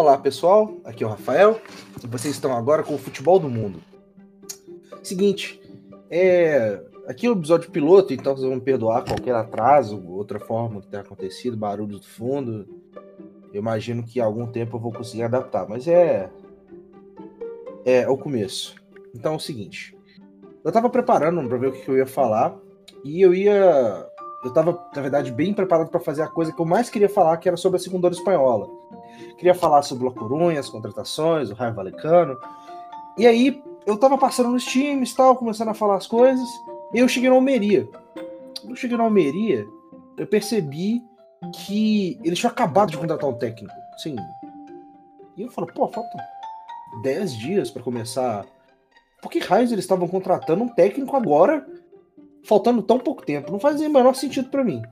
Olá pessoal, aqui é o Rafael e vocês estão agora com o Futebol do Mundo. Seguinte, é... aqui é o episódio piloto, então vocês vão me perdoar qualquer atraso, outra forma que tenha acontecido, barulhos do fundo. Eu imagino que algum tempo eu vou conseguir adaptar, mas é. É, o começo. Então é o seguinte: eu tava preparando para ver o que eu ia falar e eu ia. Eu tava, na verdade, bem preparado para fazer a coisa que eu mais queria falar, que era sobre a segunda espanhola. Queria falar sobre o Corunha, as contratações, o Raio Valecano. E aí, eu tava passando nos times tal, começando a falar as coisas, e eu cheguei na Almeria. Quando eu cheguei na Almeria, eu percebi que eles tinham acabado de contratar um técnico. Sim. E eu falo, pô, faltam 10 dias para começar. Por que raios eles estavam contratando um técnico agora, faltando tão pouco tempo? Não fazia o menor sentido para mim.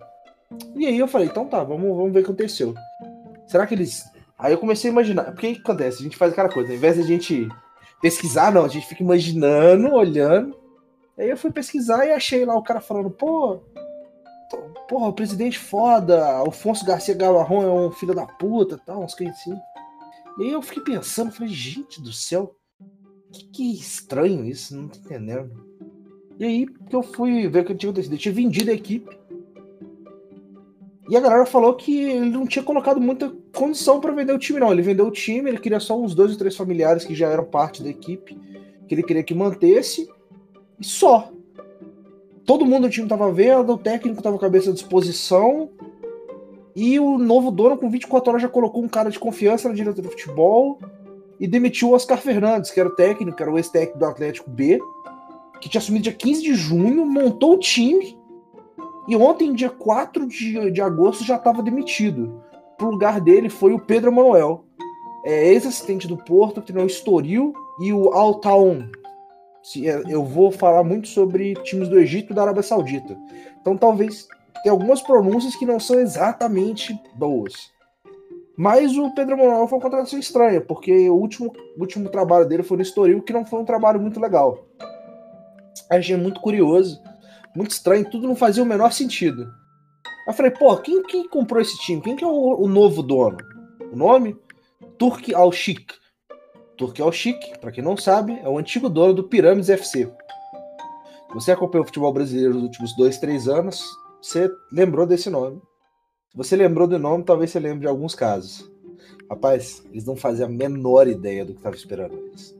E aí eu falei, então tá, vamos, vamos ver o que aconteceu. Será que eles. Aí eu comecei a imaginar. Porque o que acontece? A gente faz aquela coisa, ao invés de a gente pesquisar, não, a gente fica imaginando, olhando. Aí eu fui pesquisar e achei lá o cara falando, pô, porra, o presidente foda, Alfonso Garcia Gavarrão é um filho da puta, tal, uns coisas assim. E aí eu fiquei pensando, falei, gente do céu, que, que estranho isso, não tô entendendo. E aí que eu fui ver o que tinha acontecido. Tinha vendido a equipe. E a galera falou que ele não tinha colocado muita condição para vender o time, não. Ele vendeu o time, ele queria só uns dois ou três familiares que já eram parte da equipe, que ele queria que mantesse, e só. Todo mundo do time estava vendo, o técnico estava com a cabeça à disposição, e o novo dono, com 24 horas, já colocou um cara de confiança na diretoria do futebol e demitiu o Oscar Fernandes, que era o técnico, que era o ex-técnico do Atlético B, que tinha assumido dia 15 de junho, montou o time e ontem, dia 4 de, de agosto, já estava demitido. Pro lugar dele foi o Pedro Manuel, é, ex-assistente do Porto, que treinou o Estoril e o Al Taun. É, eu vou falar muito sobre times do Egito e da Arábia Saudita. Então talvez tenha algumas pronúncias que não são exatamente boas. Mas o Pedro Manuel foi uma contratação estranha, porque o último, o último trabalho dele foi no Estoril, que não foi um trabalho muito legal. Achei muito curioso muito estranho, tudo não fazia o menor sentido. Aí eu falei, pô, quem, quem comprou esse time? Quem que é o, o novo dono? O nome? Turk Al-Sheikh. Turk Al-Sheikh, para quem não sabe, é o antigo dono do Pirâmides FC. Você acompanhou o futebol brasileiro nos últimos dois, três anos, você lembrou desse nome. Se você lembrou do nome, talvez você lembre de alguns casos. Rapaz, eles não faziam a menor ideia do que estava esperando eles.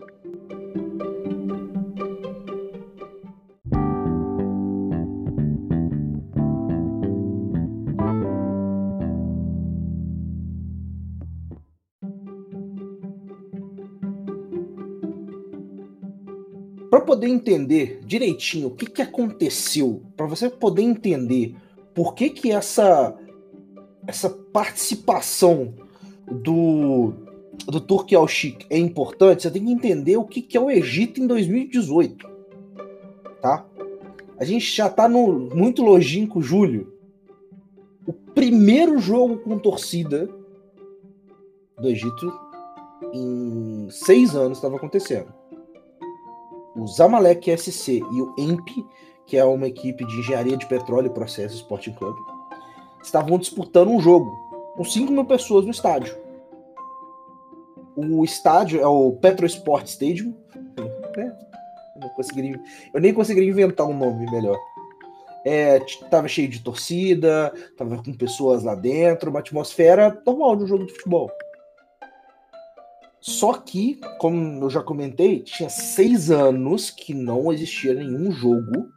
Poder entender direitinho o que, que aconteceu, para você poder entender por que, que essa, essa participação do, do Turki al é importante, você tem que entender o que, que é o Egito em 2018. Tá? A gente já está no muito longínquo julho. O primeiro jogo com torcida do Egito em seis anos estava acontecendo o Zamalek SC e o EMP, que é uma equipe de engenharia de petróleo e processo Sporting Club, estavam disputando um jogo com 5 mil pessoas no estádio. O estádio é o Petro Sport Stadium. Né? Eu, eu nem conseguiria inventar um nome melhor. É, tava cheio de torcida, tava com pessoas lá dentro, uma atmosfera normal de um jogo de futebol. Só que, como eu já comentei, tinha seis anos que não existia nenhum jogo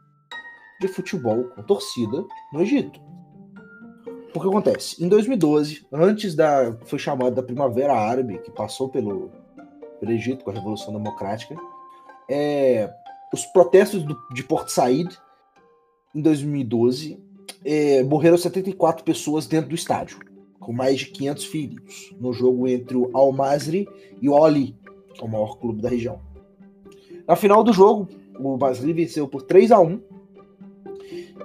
de futebol com torcida no Egito. O que acontece? Em 2012, antes da. foi chamada da Primavera Árabe, que passou pelo, pelo Egito com a Revolução Democrática, é, os protestos do, de Port Said, em 2012, é, morreram 74 pessoas dentro do estádio com mais de 500 feridos, no jogo entre o Al Masri e o Ali, que é o maior clube da região. Na final do jogo, o Masri venceu por 3 a 1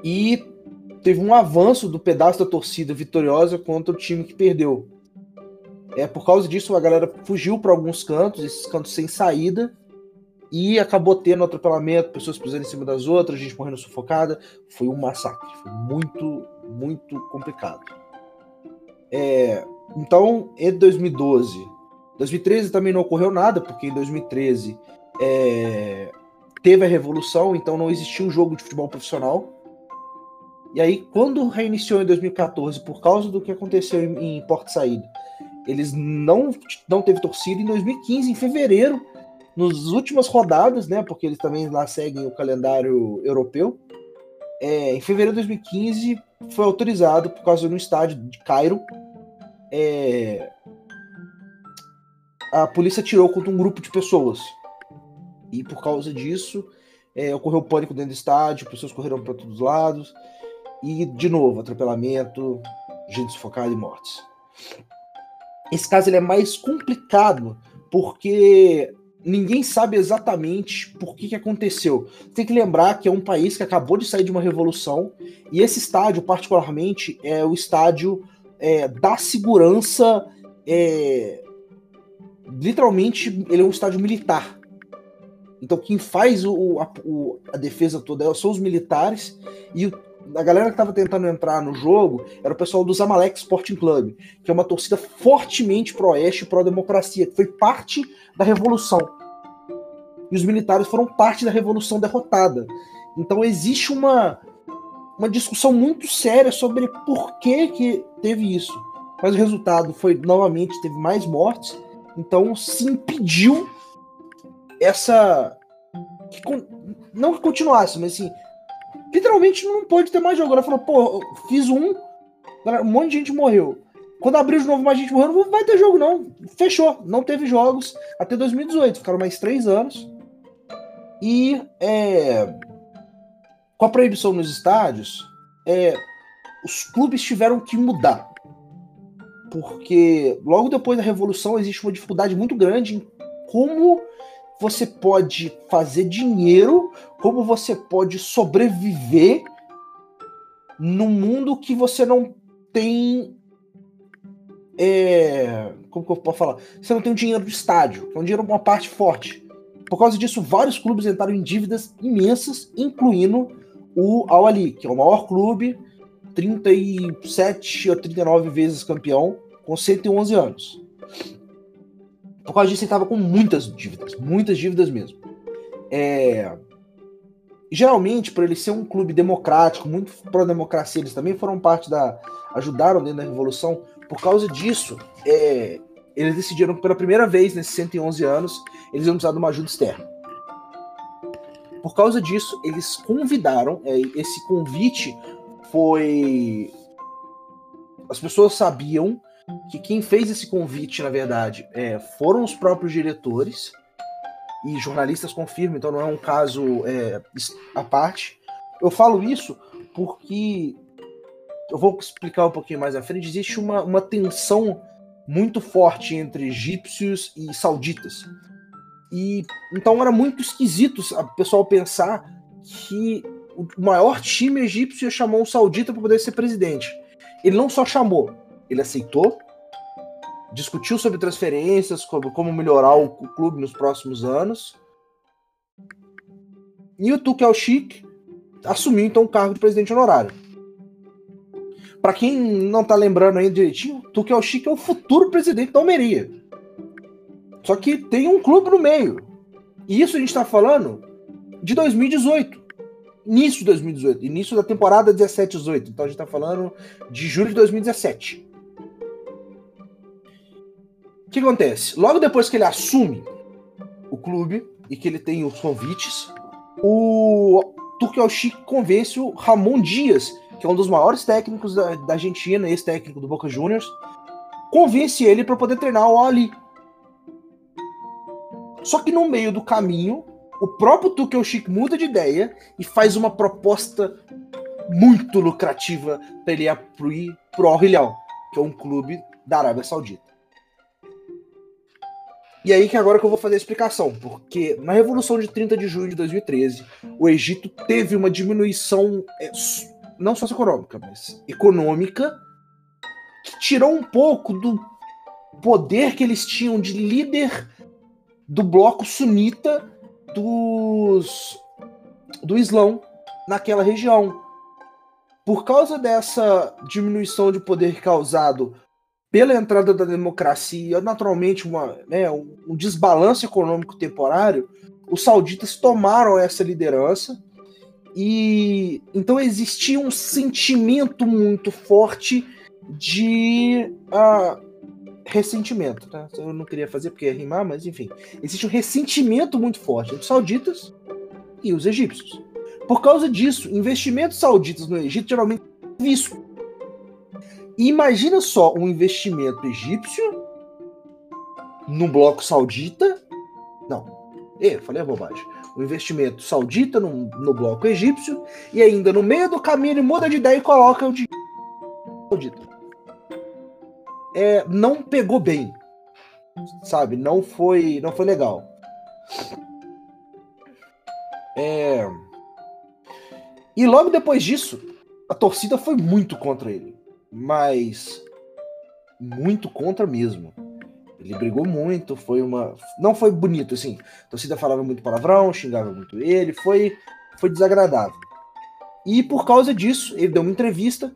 e teve um avanço do pedaço da torcida vitoriosa contra o time que perdeu. É por causa disso a galera fugiu para alguns cantos, esses cantos sem saída, e acabou tendo atropelamento, pessoas pisando em cima das outras, gente morrendo sufocada. Foi um massacre, foi muito, muito complicado. É, então, entre 2012 2013 também não ocorreu nada, porque em 2013 é, teve a revolução, então não existia um jogo de futebol profissional. E aí, quando reiniciou em 2014, por causa do que aconteceu em, em Porto Saída, eles não, não teve torcida. Em 2015, em fevereiro, nas últimas rodadas, né? Porque eles também lá seguem o calendário europeu. É, em fevereiro de 2015 foi autorizado por causa de um estádio de Cairo. É, a polícia tirou contra um grupo de pessoas. E por causa disso, é, ocorreu pânico dentro do estádio, pessoas correram para todos os lados. E, de novo, atropelamento, gente sufocada e mortes. Esse caso ele é mais complicado porque ninguém sabe exatamente por que, que aconteceu. Tem que lembrar que é um país que acabou de sair de uma revolução e esse estádio, particularmente, é o estádio é, da segurança. É, literalmente, ele é um estádio militar. Então, quem faz o, a, o, a defesa toda são os militares e o, a galera que estava tentando entrar no jogo era o pessoal do Zamalek Sporting Club, que é uma torcida fortemente pró-oeste e pró-democracia, que foi parte da revolução. E os militares foram parte da revolução derrotada. Então existe uma, uma discussão muito séria sobre por que, que teve isso. Mas o resultado foi, novamente, teve mais mortes. Então se impediu essa. Que, não que continuasse, mas assim, literalmente não pode ter mais jogo. Ela falou, pô, fiz um, um monte de gente morreu. Quando abriu de novo, mais gente morreu, não vai ter jogo, não. Fechou. Não teve jogos até 2018. Ficaram mais três anos. E é, com a proibição nos estádios, é, os clubes tiveram que mudar. Porque logo depois da Revolução existe uma dificuldade muito grande em como você pode fazer dinheiro, como você pode sobreviver num mundo que você não tem. É, como que eu posso falar? Você não tem o dinheiro do estádio, é um dinheiro, uma parte forte. Por causa disso, vários clubes entraram em dívidas imensas, incluindo o Al Ali, que é o maior clube, 37 ou 39 vezes campeão, com 111 anos. Por causa disso, ele estava com muitas dívidas, muitas dívidas mesmo. É... Geralmente, por ele ser um clube democrático, muito pró-democracia, eles também foram parte da. ajudaram dentro da Revolução. Por causa disso, é... eles decidiram pela primeira vez nesses 111 anos, eles iam precisar de uma ajuda externa. Por causa disso, eles convidaram, é, esse convite foi. As pessoas sabiam que quem fez esse convite, na verdade, é, foram os próprios diretores e jornalistas confirmam, então não é um caso é, à parte. Eu falo isso porque eu vou explicar um pouquinho mais à frente. Existe uma, uma tensão muito forte entre egípcios e sauditas. E então era muito esquisito o pessoal pensar que o maior time egípcio chamou um saudita para poder ser presidente. Ele não só chamou, ele aceitou, discutiu sobre transferências, como, como melhorar o clube nos próximos anos. E o Tuchel Chic assumiu então o cargo de presidente honorário. Para quem não tá lembrando aí direitinho, Tuchel Chic é o futuro presidente da Almeria. Só que tem um clube no meio. E isso a gente está falando de 2018. Início de 2018. Início da temporada 17-18. Então a gente está falando de julho de 2017. O que acontece? Logo depois que ele assume o clube e que ele tem os convites, o Turkel convence o Ramon Dias, que é um dos maiores técnicos da, da Argentina, ex-técnico do Boca Juniors, convence ele para poder treinar o Ali. Só que no meio do caminho, o próprio Tuchel Chic muda de ideia e faz uma proposta muito lucrativa para ele ir pro Al Hilal, que é um clube da Arábia Saudita. E aí que agora que eu vou fazer a explicação, porque na Revolução de 30 de junho de 2013, o Egito teve uma diminuição é, não socioeconômica, mas econômica, que tirou um pouco do poder que eles tinham de líder do bloco sunita dos do Islão naquela região. Por causa dessa diminuição de poder causado pela entrada da democracia, naturalmente uma, né, um desbalanço econômico temporário, os sauditas tomaram essa liderança e então existia um sentimento muito forte de uh, ressentimento. Tá? Eu não queria fazer porque ia rimar, mas enfim. Existe um ressentimento muito forte entre os sauditas e os egípcios. Por causa disso, investimentos sauditas no Egito geralmente visto. imagina só um investimento egípcio no bloco saudita. Não, eu falei a bobagem. Um investimento saudita no, no bloco egípcio e ainda no meio do caminho ele muda de ideia e coloca o dinheiro saudita é, não pegou bem. Sabe? Não foi, não foi legal. É... E logo depois disso, a torcida foi muito contra ele. Mas muito contra mesmo. Ele brigou muito, foi uma. Não foi bonito, assim. A torcida falava muito palavrão, xingava muito ele, foi, foi desagradável. E por causa disso, ele deu uma entrevista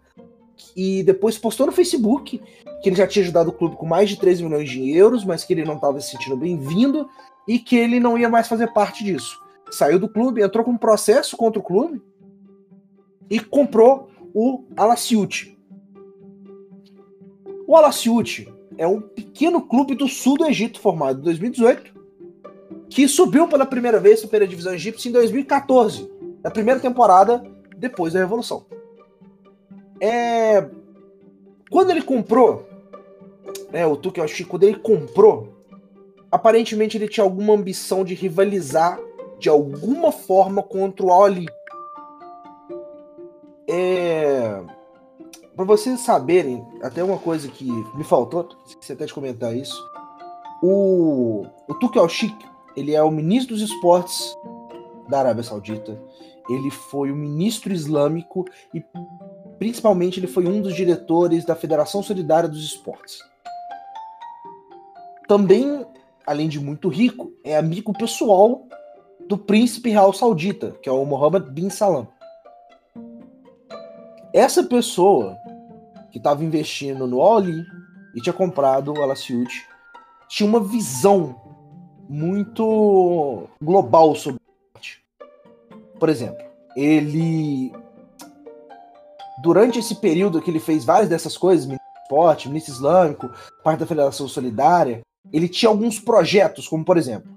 e depois postou no Facebook que ele já tinha ajudado o clube com mais de 3 milhões de euros, mas que ele não estava se sentindo bem-vindo e que ele não ia mais fazer parte disso. Saiu do clube, entrou com um processo contra o clube e comprou o Alaciute. O Alaciute é um pequeno clube do sul do Egito formado em 2018 que subiu pela primeira vez para a primeira divisão egípcia em 2014, na primeira temporada depois da Revolução. É... Quando ele comprou, né, o Tuchel Chico, quando ele comprou, aparentemente ele tinha alguma ambição de rivalizar de alguma forma contra o Ali. É... Para vocês saberem, até uma coisa que me faltou, esqueci até de comentar isso. O, o Tuchel Chic, ele é o ministro dos esportes da Arábia Saudita. Ele foi o ministro islâmico e Principalmente, ele foi um dos diretores da Federação Solidária dos Esportes. Também, além de muito rico, é amigo pessoal do príncipe real saudita, que é o Mohammed bin Salam. Essa pessoa que estava investindo no Ali e tinha comprado o Alaciute tinha uma visão muito global sobre o esporte. Por exemplo, ele durante esse período que ele fez várias dessas coisas, ministro do esporte, ministro islâmico, parte da Federação Solidária, ele tinha alguns projetos, como por exemplo,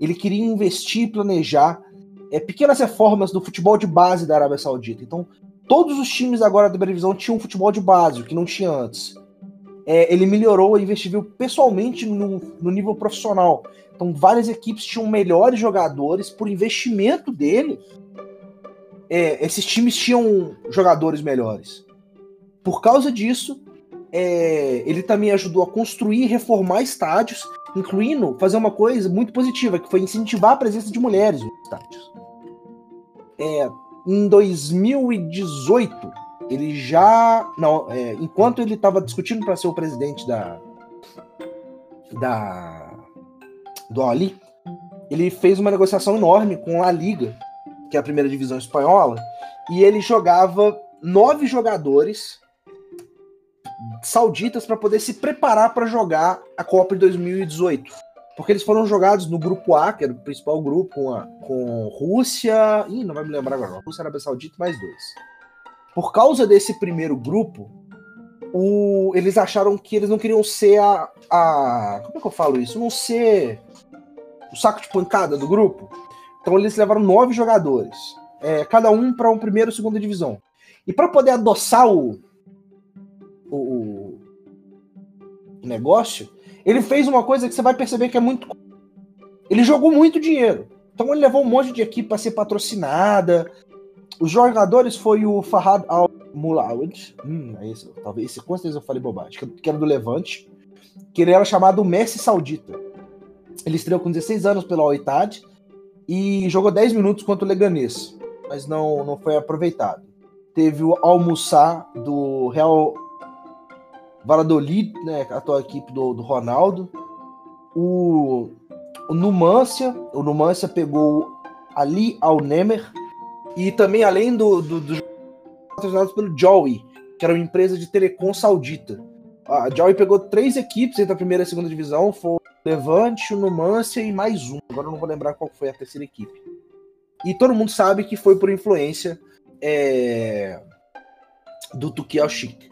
ele queria investir e planejar é, pequenas reformas do futebol de base da Arábia Saudita. Então, todos os times agora da televisão tinham futebol de base, o que não tinha antes. É, ele melhorou e investiu pessoalmente no, no nível profissional. Então, várias equipes tinham melhores jogadores por investimento dele é, esses times tinham jogadores melhores. Por causa disso, é, ele também ajudou a construir e reformar estádios, incluindo fazer uma coisa muito positiva, que foi incentivar a presença de mulheres nos estádios. É, em 2018, ele já. Não, é, enquanto ele estava discutindo para ser o presidente da. da do Ali, ele fez uma negociação enorme com a Liga que é a primeira divisão espanhola, e ele jogava nove jogadores sauditas para poder se preparar para jogar a Copa de 2018. Porque eles foram jogados no grupo A, que era o principal grupo, com, a, com Rússia. Ih, não vai me lembrar agora. Rússia, Arábia Saudita mais dois. Por causa desse primeiro grupo, o, eles acharam que eles não queriam ser a, a. Como é que eu falo isso? Não ser o saco de pancada do grupo. Então eles levaram nove jogadores, é, cada um para um primeiro e segunda divisão. E para poder adoçar o, o, o, negócio, ele fez uma coisa que você vai perceber que é muito. Ele jogou muito dinheiro. Então ele levou um monte de equipe para ser patrocinada. Os jogadores foi o Farhad Al Mulawid. Hum, é isso. Talvez esse com certeza eu falei bobagem. Que era do Levante. Que ele era chamado Messi Saudita. Ele estreou com 16 anos pela Oitad e jogou 10 minutos contra o Leganês, mas não, não foi aproveitado. Teve o Almoçar do Real Valladolid, né, a atual equipe do, do Ronaldo. O, o Numância, o Numância pegou Ali Al-Nemer e também além do, do, do pelo Joey, que era uma empresa de telecom saudita. A Joy pegou três equipes entre a primeira e a segunda divisão, foi Levante, o Numancia e mais um. Agora eu não vou lembrar qual foi a terceira equipe. E todo mundo sabe que foi por influência é, do Tukiel Chic.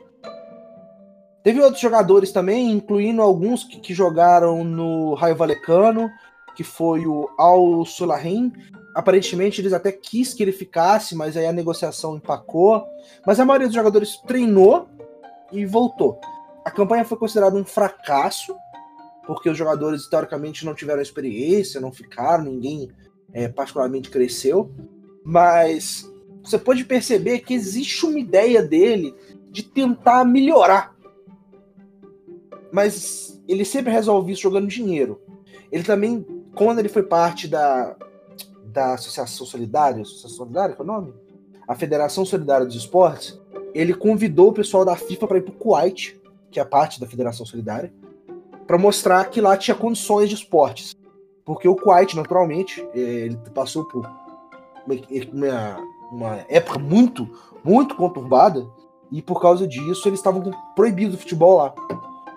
Teve outros jogadores também, incluindo alguns que, que jogaram no Raio Valecano, que foi o Al Solarim. Aparentemente eles até quis que ele ficasse, mas aí a negociação empacou. Mas a maioria dos jogadores treinou e voltou. A campanha foi considerada um fracasso, porque os jogadores teoricamente não tiveram experiência, não ficaram, ninguém é, particularmente cresceu. Mas você pode perceber que existe uma ideia dele de tentar melhorar mas ele sempre resolve isso jogando dinheiro. Ele também, quando ele foi parte da, da Associação Solidária, Associação Solidária, qual é o nome? A Federação Solidária dos Esportes, ele convidou o pessoal da FIFA para ir para o Kuwait, que é parte da Federação Solidária, para mostrar que lá tinha condições de esportes. Porque o Kuwait, naturalmente, é, ele passou por uma, uma época muito, muito conturbada, e por causa disso eles estavam proibidos do futebol lá.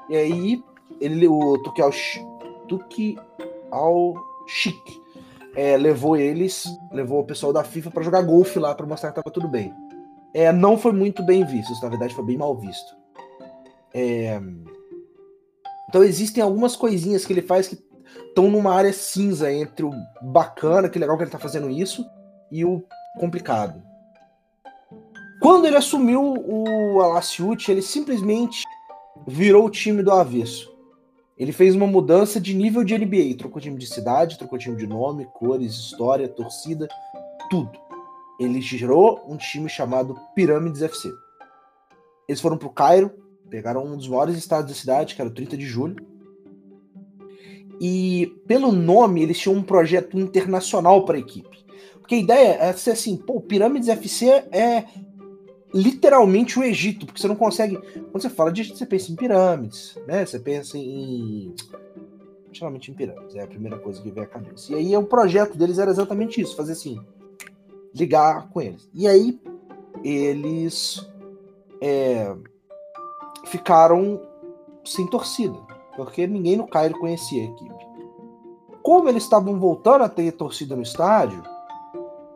E aí, ele, o ao Chic é, levou eles, levou o pessoal da FIFA para jogar golfe lá para mostrar que tava tudo bem. É, não foi muito bem visto, na verdade foi bem mal visto. É... Então existem algumas coisinhas que ele faz que estão numa área cinza entre o bacana, que legal que ele tá fazendo isso, e o complicado. Quando ele assumiu o Alaciute, ele simplesmente virou o time do avesso. Ele fez uma mudança de nível de NBA, trocou time de cidade, trocou time de nome, cores, história, torcida, tudo. Ele gerou um time chamado Pirâmides FC. Eles foram para o Cairo, pegaram um dos maiores estados da cidade, que era o 30 de julho. E pelo nome, eles tinham um projeto internacional para a equipe. Porque a ideia é ser assim, pô, Pirâmides FC é literalmente o Egito, porque você não consegue. Quando você fala de Egito, você pensa em pirâmides, né? Você pensa em. Geralmente em pirâmides, é a primeira coisa que vem à cabeça. E aí o projeto deles era exatamente isso, fazer assim, ligar com eles. E aí eles é, ficaram sem torcida, porque ninguém no Cairo conhecia a equipe. Como eles estavam voltando a ter torcida no estádio,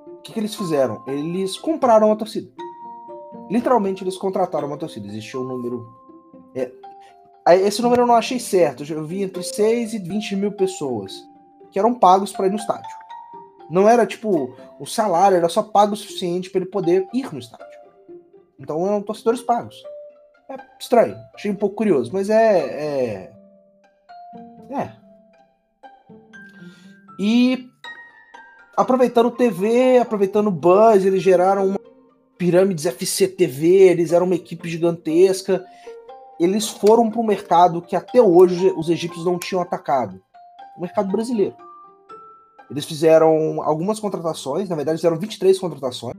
o que, que eles fizeram? Eles compraram a torcida. Literalmente eles contrataram uma torcida. Existia um número. É, esse número eu não achei certo. Eu vi entre 6 e 20 mil pessoas que eram pagos para ir no estádio. Não era tipo o salário, era só pago o suficiente para ele poder ir no estádio. Então eram torcedores pagos. É estranho, achei um pouco curioso, mas é. É. é. E aproveitando TV, aproveitando buzz, eles geraram uma Pirâmides FCTV, eles eram uma equipe gigantesca. Eles foram para um mercado que até hoje os egípcios não tinham atacado o mercado brasileiro. Eles fizeram algumas contratações, na verdade, fizeram 23 contratações.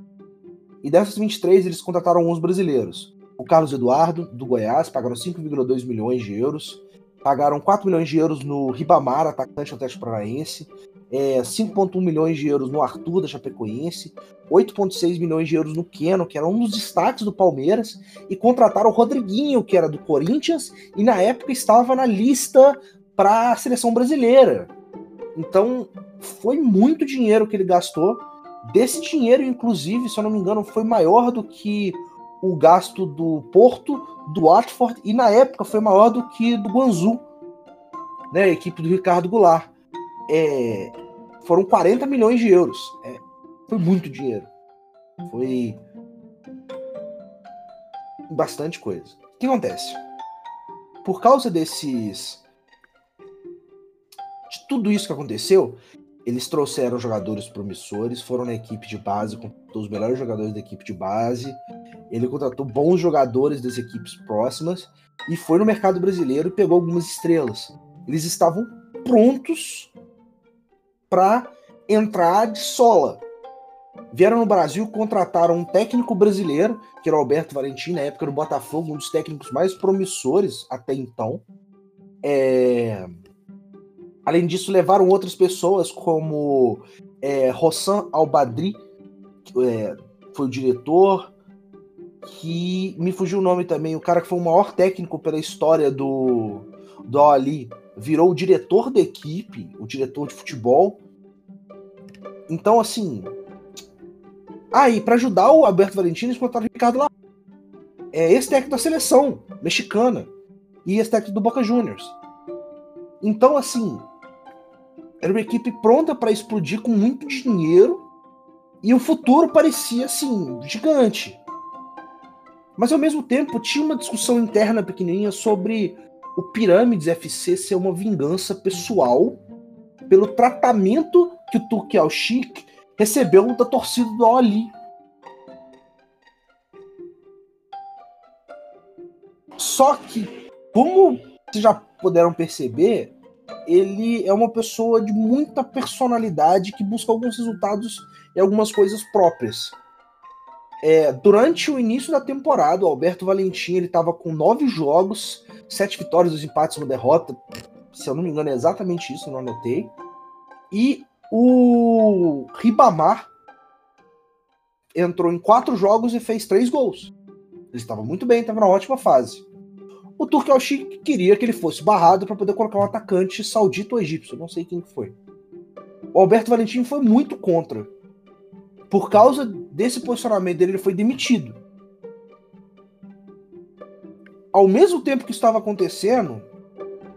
E dessas 23, eles contrataram alguns brasileiros. O Carlos Eduardo, do Goiás, pagaram 5,2 milhões de euros. Pagaram 4 milhões de euros no Ribamar, atacante do Atlético Paranaense é, 5,1 milhões de euros no Arthur da Chapecoense, 8,6 milhões de euros no Keno, que era um dos destaques do Palmeiras, e contrataram o Rodriguinho, que era do Corinthians, e na época estava na lista para a seleção brasileira. Então, foi muito dinheiro que ele gastou. Desse dinheiro, inclusive, se eu não me engano, foi maior do que o gasto do Porto, do Watford, e na época foi maior do que do Guangzhou, né, a equipe do Ricardo Goulart. É, foram 40 milhões de euros. É, foi muito dinheiro. Foi bastante coisa. O que acontece? Por causa desses. De tudo isso que aconteceu, eles trouxeram jogadores promissores, foram na equipe de base, contratou os melhores jogadores da equipe de base, ele contratou bons jogadores das equipes próximas e foi no mercado brasileiro e pegou algumas estrelas. Eles estavam prontos para entrar de sola. Vieram no Brasil, contrataram um técnico brasileiro, que era o Alberto Valentim, na época no Botafogo, um dos técnicos mais promissores até então. É... Além disso, levaram outras pessoas, como é, Rossan Albadri, que é, foi o diretor, que me fugiu o nome também, o cara que foi o maior técnico pela história do, do Ali, virou o diretor da equipe, o diretor de futebol. Então, assim. Aí, ah, para ajudar o Alberto Valentim, eles botaram o Ricardo lá. É esse técnico da seleção mexicana e esse técnico do Boca Juniors. Então, assim, era uma equipe pronta para explodir com muito dinheiro e o futuro parecia, assim, gigante. Mas ao mesmo tempo tinha uma discussão interna pequenininha sobre o Pirâmides FC ser uma vingança pessoal pelo tratamento que o Turki al recebeu da torcida do Ali. Só que, como vocês já puderam perceber, ele é uma pessoa de muita personalidade que busca alguns resultados e algumas coisas próprias. É, durante o início da temporada, o Alberto Valentim ele estava com nove jogos, sete vitórias, dois empates, uma derrota. Se eu não me engano, é exatamente isso, não anotei. E o Ribamar entrou em quatro jogos e fez três gols. Ele estava muito bem, estava na ótima fase. O Turkel Sheik queria que ele fosse barrado para poder colocar um atacante saudito ou egípcio, não sei quem foi. O Alberto Valentim foi muito contra por causa desse posicionamento dele, ele foi demitido. Ao mesmo tempo que estava acontecendo,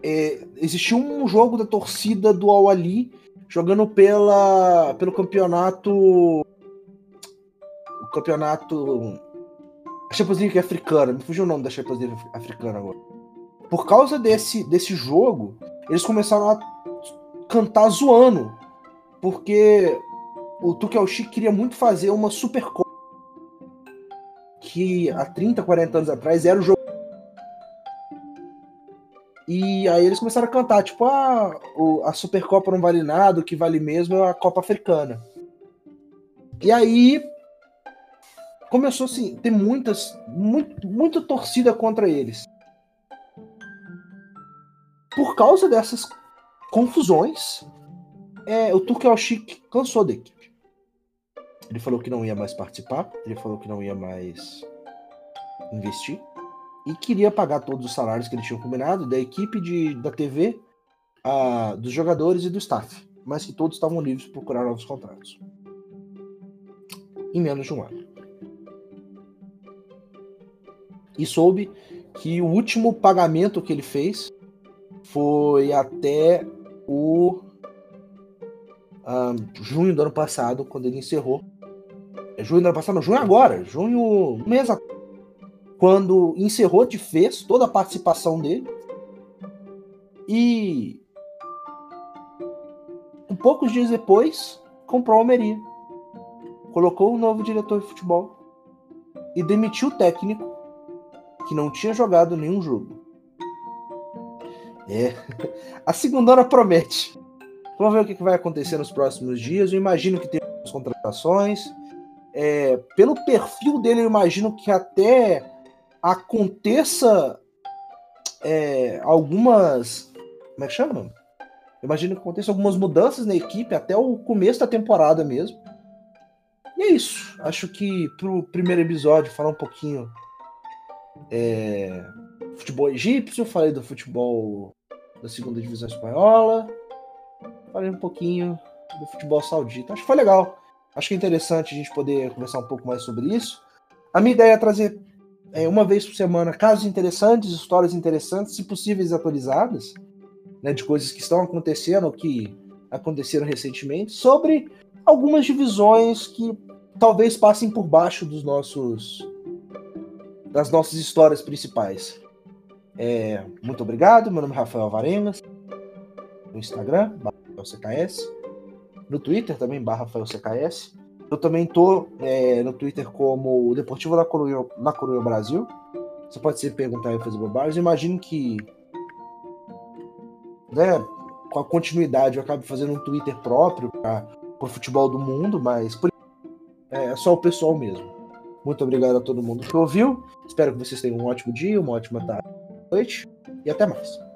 é, existiu um jogo da torcida do Al Ali jogando pela, pelo campeonato. O campeonato. A Champions League africana, me fugiu o nome da League africana agora. Por causa desse, desse jogo, eles começaram a cantar zoando. Porque o Tuchel Chic queria muito fazer uma Supercopa que há 30, 40 anos atrás era o jogo e aí eles começaram a cantar, tipo, ah, a Supercopa não vale nada, o que vale mesmo é a Copa Africana. E aí começou assim, ter muitas, muito, muita torcida contra eles. Por causa dessas confusões, é, o Tuchel Chic cansou da equipe. Ele falou que não ia mais participar, ele falou que não ia mais investir e queria pagar todos os salários que eles tinham combinado da equipe de, da TV, a, dos jogadores e do staff, mas que todos estavam livres para procurar novos contratos. Em menos de um ano. E soube que o último pagamento que ele fez foi até o um, junho do ano passado, quando ele encerrou é junho do ano passado, não, junho agora, junho, mês quando encerrou de vez toda a participação dele. E um poucos dias depois, comprou a Almeria. Colocou um novo diretor de futebol e demitiu o técnico que não tinha jogado nenhum jogo. É, a segunda hora promete. Vamos ver o que vai acontecer nos próximos dias. Eu imagino que tem contratações é, pelo perfil dele, eu imagino que até aconteça é, algumas. Como é que chama? Eu imagino que aconteça algumas mudanças na equipe até o começo da temporada mesmo. E é isso. Acho que pro primeiro episódio falar um pouquinho é, futebol egípcio, falei do futebol da segunda divisão espanhola, falei um pouquinho do futebol saudita. Acho que foi legal. Acho que é interessante a gente poder conversar um pouco mais sobre isso. A minha ideia é trazer é, uma vez por semana casos interessantes, histórias interessantes, se possíveis atualizadas, né, de coisas que estão acontecendo ou que aconteceram recentemente, sobre algumas divisões que talvez passem por baixo dos nossos das nossas histórias principais. É, muito obrigado. Meu nome é Rafael Varengas. No Instagram, CKS no Twitter também, barra CKS. Eu também tô é, no Twitter como Deportivo da Coruña, na Coruña Brasil. Você pode se perguntar e fazer bobagem. Eu imagino que né, com a continuidade eu acabe fazendo um Twitter próprio para o futebol do mundo, mas por, é, é só o pessoal mesmo. Muito obrigado a todo mundo que ouviu. Espero que vocês tenham um ótimo dia, uma ótima tarde, noite e até mais.